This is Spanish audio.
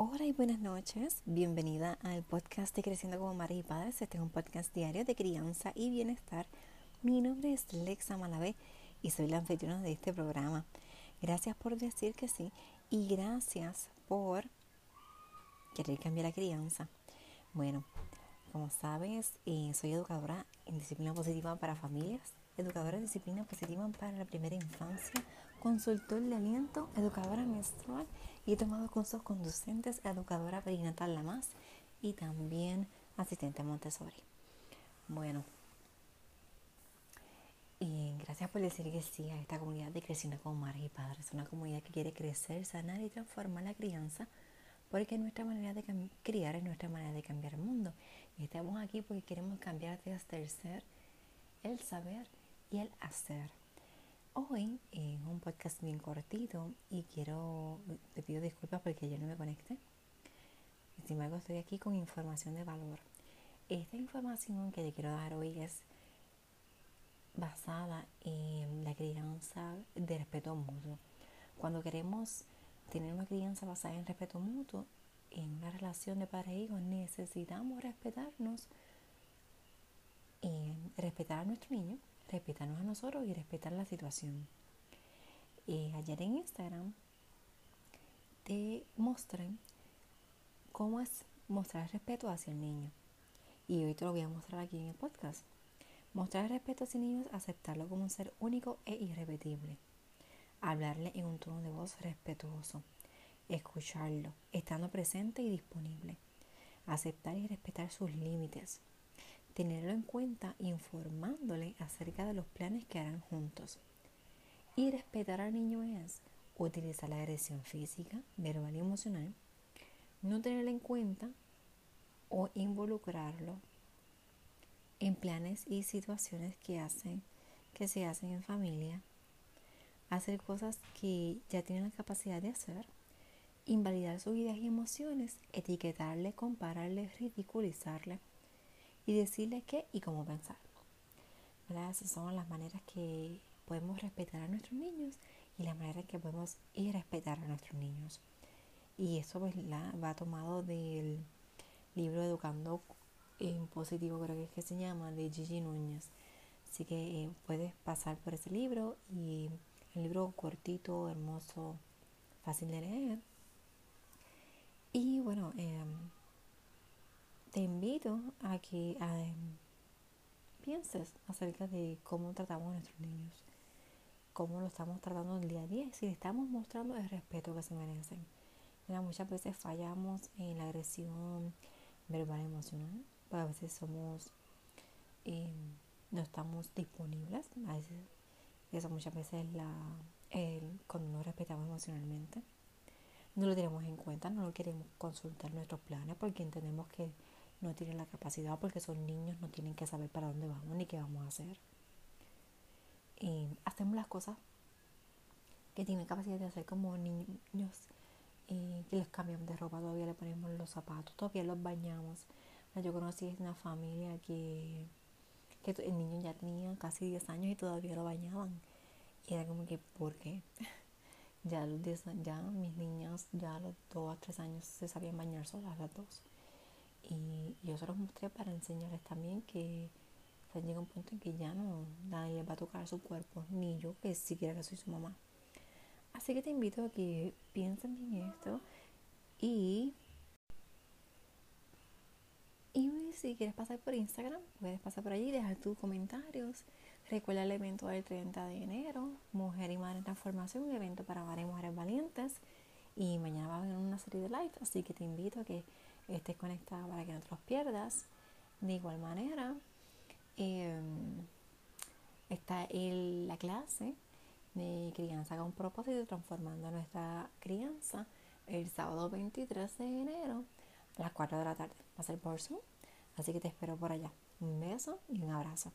Hola y buenas noches, bienvenida al podcast de Creciendo como Madres y Padres. Este es un podcast diario de crianza y bienestar. Mi nombre es Lexa Malavé y soy la anfitriona de este programa. Gracias por decir que sí y gracias por querer cambiar la crianza. Bueno, como sabes, eh, soy educadora en disciplina positiva para familias, educadora en disciplina positiva para la primera infancia, consultor de aliento, educadora menstrual y he tomado cursos conducentes, educadora perinatal la más y también asistente Montessori. Bueno, y gracias por decir que sí a esta comunidad de Creciendo con Madres y Padres. Una comunidad que quiere crecer, sanar y transformar la crianza porque nuestra manera de criar es nuestra manera de cambiar el mundo. Y estamos aquí porque queremos cambiar desde el ser, el saber y el hacer. Hoy es un podcast bien cortito y quiero, te pido disculpas porque yo no me conecté. Sin embargo, estoy aquí con información de valor. Esta información que te quiero dar hoy es basada en la crianza de respeto mutuo. Cuando queremos tener una crianza basada en respeto mutuo, en una relación de padre e hijo, necesitamos respetarnos, y respetar a nuestro niño respetarnos a nosotros y respetar la situación. Eh, ayer en Instagram te mostré cómo es mostrar respeto hacia el niño. Y hoy te lo voy a mostrar aquí en el podcast. Mostrar respeto hacia el niño es aceptarlo como un ser único e irrepetible. Hablarle en un tono de voz respetuoso. Escucharlo, estando presente y disponible. Aceptar y respetar sus límites tenerlo en cuenta informándole acerca de los planes que harán juntos. Y respetar al niño es utilizar la agresión física, verbal y emocional, no tenerlo en cuenta o involucrarlo en planes y situaciones que hacen que se hacen en familia, hacer cosas que ya tienen la capacidad de hacer, invalidar sus ideas y emociones, etiquetarle, compararle, ridiculizarle, y decirle qué y cómo pensar. Esas son las maneras que podemos respetar a nuestros niños y las maneras que podemos ir a respetar a nuestros niños. Y eso pues, la, va tomado del libro Educando en Positivo, creo que es que se llama, de Gigi Núñez. Así que eh, puedes pasar por ese libro y el libro cortito, hermoso, fácil de leer. Y bueno, eh, te invito a que pienses acerca de cómo tratamos a nuestros niños, cómo lo estamos tratando el día a día si le estamos mostrando el respeto que se merecen. muchas veces fallamos en la agresión verbal emocional, pues a veces somos, eh, no estamos disponibles, a veces, eso muchas veces la, cuando no respetamos emocionalmente. No lo tenemos en cuenta, no lo queremos consultar nuestros planes porque entendemos que no tienen la capacidad porque son niños, no tienen que saber para dónde vamos ni qué vamos a hacer. Y hacemos las cosas que tienen capacidad de hacer como niños y que les cambiamos de ropa, todavía le ponemos los zapatos, todavía los bañamos. Yo conocí una familia que, que el niño ya tenía casi 10 años y todavía lo bañaban. Y era como que, ¿por qué? ya, los ya mis niñas ya a los 2 a 3 años se sabían bañar solas las dos. Y yo se los mostré para enseñarles también que llega un punto en que ya no nadie va a tocar su cuerpo, ni yo que siquiera que soy su mamá. Así que te invito a que piensen en esto y, y si quieres pasar por Instagram, puedes pasar por allí, dejar tus comentarios. Recuerda el evento del 30 de enero, Mujer y Madre en Transformación, un evento para madres y mujeres valientes. Y mañana va a haber una serie de live, así que te invito a que estés conectada para que no te los pierdas. De igual manera, em, está la clase de crianza con propósito, transformando nuestra crianza el sábado 23 de enero a las 4 de la tarde. Va a ser por Zoom, así que te espero por allá. Un beso y un abrazo.